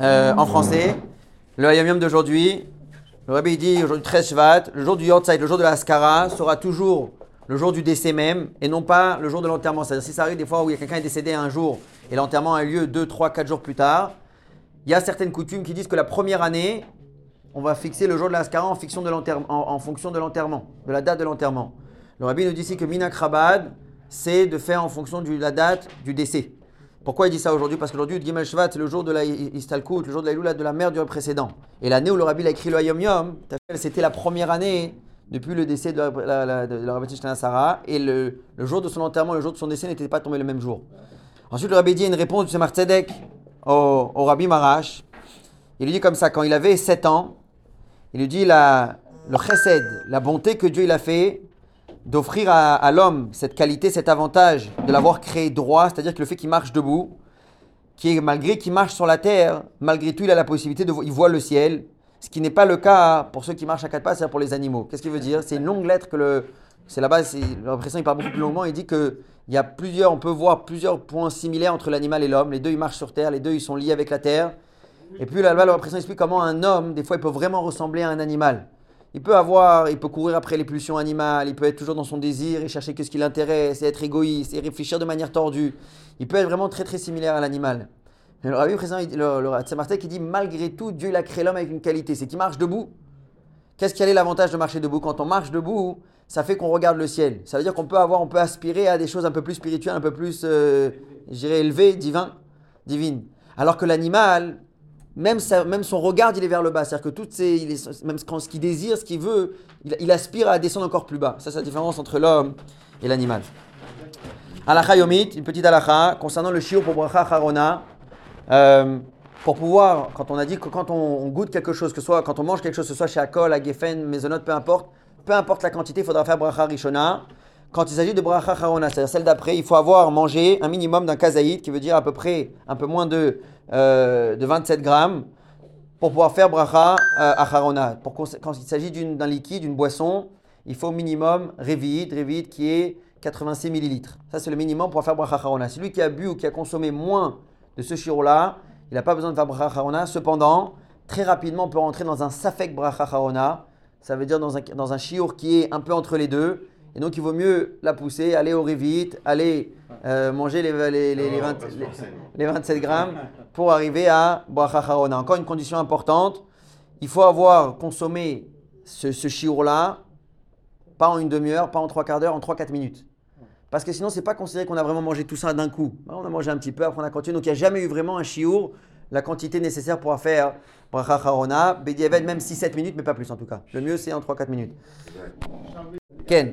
euh, en français. Le Hayam d'aujourd'hui, le Rabbi dit aujourd'hui 13 Shvat, le jour du Yortzeit, le jour de la Haskara, sera toujours le jour du décès même et non pas le jour de l'enterrement. C'est-à-dire si ça arrive des fois où quelqu'un est décédé un jour et l'enterrement a lieu 2, 3, 4 jours plus tard, il y a certaines coutumes qui disent que la première année, on va fixer le jour de la Haskara en, fiction de l'enterrement- en, en fonction de l'enterrement, de la date de l'enterrement. Le Rabbi nous dit ici que Minak Rabad, c'est de faire en fonction de la date du décès. Pourquoi il dit ça aujourd'hui? Parce qu'aujourd'hui, Gimel Shvat, le jour de la Istalkut, le jour de la Iloula de la mère du précédent. Et l'année où le Rabbi a écrit le Hayom Yom, c'était la première année depuis le décès de la, la, de Sarah. Et le, le jour de son enterrement, le jour de son décès n'était pas tombé le même jour. Ensuite, le Rabbi dit une réponse du Semar Tzedek au, au Rabbi Marash. Il lui dit comme ça, quand il avait 7 ans, il lui dit la, le chesed, la bonté que Dieu il a fait d'offrir à, l'homme cette qualité, cet avantage de l'avoir créé droit, c'est-à-dire que le fait qu'il marche debout, qui malgré qu'il marche sur la terre, malgré tout il a la possibilité de il voit le ciel, ce qui n'est pas le cas pour ceux qui marchent à quatre pas, c'est-à-dire pour les animaux. Qu'est-ce qu'il veut dire? C'est une longue lettre que le c'est là-bas, l'impression il parle beaucoup plus longuement, il dit que il y a plusieurs, on peut voir plusieurs points similaires entre l'animal et l'homme. Les deux ils marchent sur terre, les deux ils sont liés avec la terre. Et puis là-bas, l'impression explique comment un homme, des fois, il peut vraiment ressembler à un animal. Il peut avoir, il peut courir après les pulsions animales, il peut être toujours dans son désir et chercher que ce qui l'intéresse, et être égoïste, et réfléchir de manière tordue. Il peut être vraiment très très similaire à l'animal. Le Rabbi présent, le, le qui dit malgré tout, Dieu il a créé l'homme avec une qualité, c'est qu'il marche debout. Qu'est-ce quel est l'avantage de marcher debout? Quand on marche debout, ça fait qu'on regarde le ciel. Ça veut dire qu'on peut avoir, on peut aspirer à des choses un peu plus spirituelles, un peu plus, euh, je élevées, divin, divines. Alors que l'animal, même, son regard, il est vers le bas. C'est-à-dire que toutes ces, il est- même ce qu'il désire, ce qu'il veut, il, aspire à descendre encore plus bas. Ça, c'est la différence entre l'homme et l'animal. Alacha Yomit, une petite alacha concernant le shiur pour bracha harona. Euh, pour pouvoir, quand on a dit que quand on, goûte quelque chose, que ce soit quand on mange quelque chose, que ce soit chez Akol, à Geffen, Maisonot, peu importe, peu importe la quantité, il faudra faire bracha rishona. Quand il s'agit de bracha harona, c'est-à-dire celle d'après, il faut avoir mangé un minimum d'un kazaït, qui veut dire à peu près un peu moins de, euh, de 27 grammes, pour pouvoir faire bracha euh, à harona. Pour quand il s'agit d'un liquide, d'une boisson, il faut au minimum revit, revit qui est 86 millilitres. Ça, c'est le minimum pour faire bracha harona. Celui qui a bu ou qui a consommé moins de ce shiro-là, il n'a pas besoin de faire bracha harona. Cependant, très rapidement, on peut rentrer dans un safek bracha harona. Ça veut dire dans un, dans un qui est un peu entre les deux. Et donc, il vaut mieux la pousser, aller au revit, aller euh, manger les, les, les, les 20 les- les 27 grammes pour arriver à bracha harona. Encore une condition importante, il faut avoir consommé ce, ce shiur-là, pas en une demi-heure, pas en trois quarts d'heure, en 3-4 minutes. Parce que sinon, c'est pas considéré qu'on a vraiment mangé tout ça d'un coup. On a mangé un petit peu, après on a continué. Donc il n'y a jamais eu vraiment un shiur, la quantité nécessaire pour faire bracha harona. Même 6-7 minutes, mais pas plus en tout cas. Le mieux, c'est en 3-4 minutes. Ken,